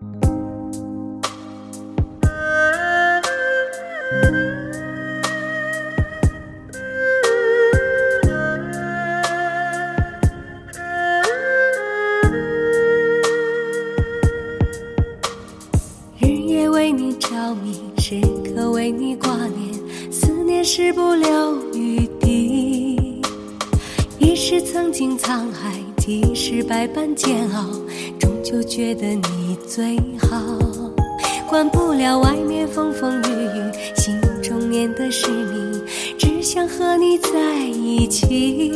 日夜为你着迷，时刻为你挂念，思念时不留余地。一时曾经沧海，几时百般煎熬，终究觉得你最好。管不了外面风风雨雨，心中念的是你，只想和你在一起。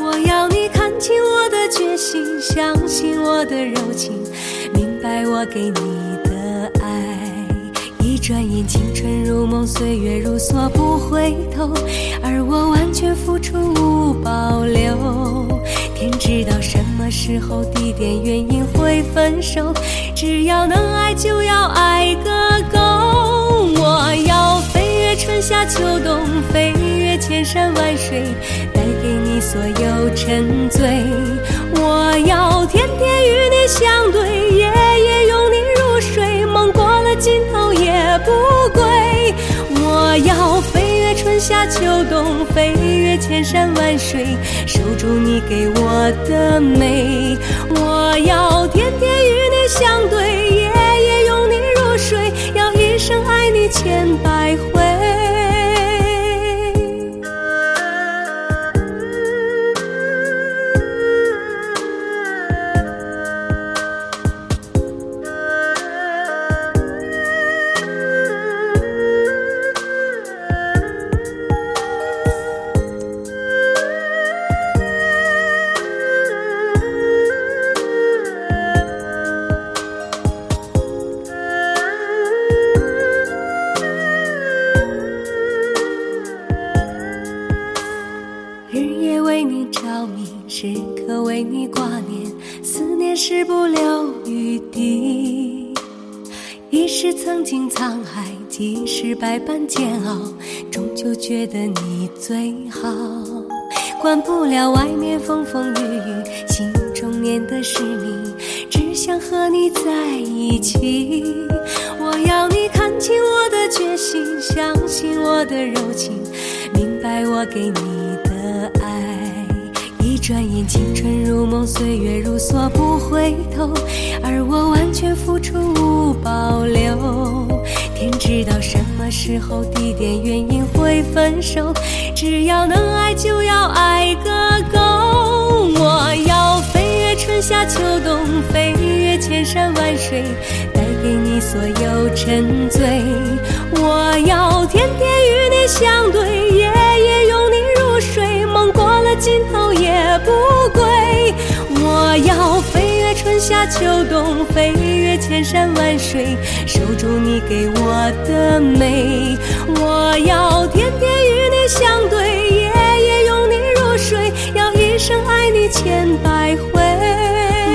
我要你看清我的决心，相信我的柔情，明白我给你的爱。一转眼，青春如梦，岁月如梭，不回头，而我完全付出无保留。天知道时候、地点、原因会分手，只要能爱，就要爱个够。我要飞越春夏秋冬，飞越千山万水，带给你所有沉醉。我要天夏秋冬，飞越千山万水，守住你给我的美。我要天天时刻为你挂念，思念是不留余地。一时曾经沧海，几时百般煎熬，终究觉得你最好。管不了外面风风雨雨，心中念的是你，只想和你在一起。我要你看清我的决心，相信我的柔情，明白我给你的爱。转眼，青春如梦，岁月如梭，不回头，而我完全付出无保留。天知道什么时候、地点、原因会分手，只要能爱，就要爱个够。我要飞越春夏秋冬，飞越千山万水，带给你所有沉醉。我要天天与你相对，夏秋冬，飞越千山万水，守住你给我的美。我要天天与你相对，夜夜拥你入睡，要一生爱你千百回。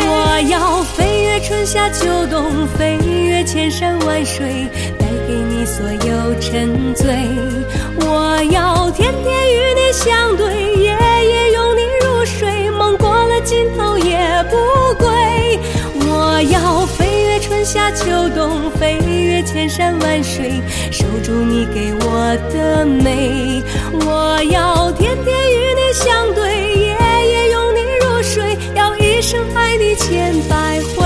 我要飞越春夏秋冬，飞越千山万水，带给你所有沉醉。我要天天与你相对，夏秋冬，飞越千山万水，守住你给我的美。我要天天与你相对，夜夜拥你入睡，要一生爱你千百回。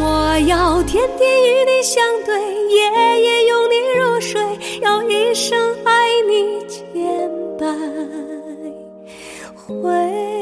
我要天天与你相对，夜夜拥你入睡，要一生爱你千百回。